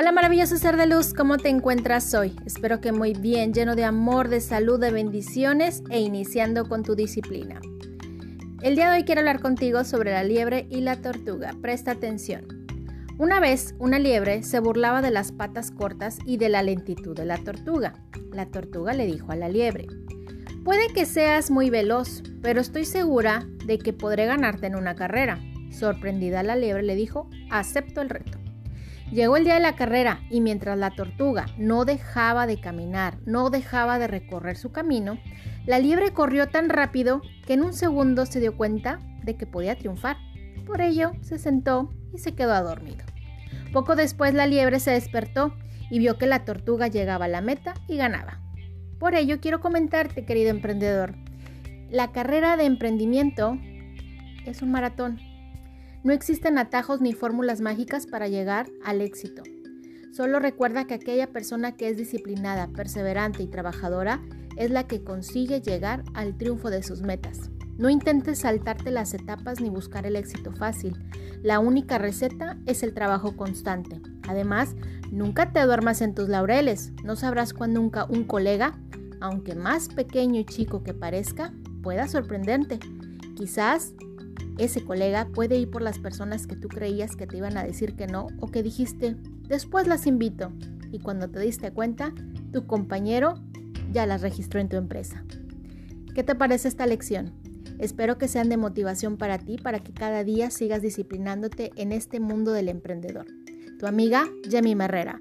Hola maravilloso ser de luz, ¿cómo te encuentras hoy? Espero que muy bien, lleno de amor, de salud, de bendiciones e iniciando con tu disciplina. El día de hoy quiero hablar contigo sobre la liebre y la tortuga. Presta atención. Una vez una liebre se burlaba de las patas cortas y de la lentitud de la tortuga. La tortuga le dijo a la liebre, Puede que seas muy veloz, pero estoy segura de que podré ganarte en una carrera. Sorprendida la liebre le dijo, acepto el reto. Llegó el día de la carrera y mientras la tortuga no dejaba de caminar, no dejaba de recorrer su camino, la liebre corrió tan rápido que en un segundo se dio cuenta de que podía triunfar. Por ello se sentó y se quedó a dormido. Poco después la liebre se despertó y vio que la tortuga llegaba a la meta y ganaba. Por ello quiero comentarte, querido emprendedor, la carrera de emprendimiento es un maratón no existen atajos ni fórmulas mágicas para llegar al éxito. Solo recuerda que aquella persona que es disciplinada, perseverante y trabajadora es la que consigue llegar al triunfo de sus metas. No intentes saltarte las etapas ni buscar el éxito fácil. La única receta es el trabajo constante. Además, nunca te duermas en tus laureles. No sabrás cuándo nunca un colega, aunque más pequeño y chico que parezca, pueda sorprenderte. Quizás ese colega puede ir por las personas que tú creías que te iban a decir que no o que dijiste, después las invito. Y cuando te diste cuenta, tu compañero ya las registró en tu empresa. ¿Qué te parece esta lección? Espero que sean de motivación para ti, para que cada día sigas disciplinándote en este mundo del emprendedor. Tu amiga, Jemmy Herrera.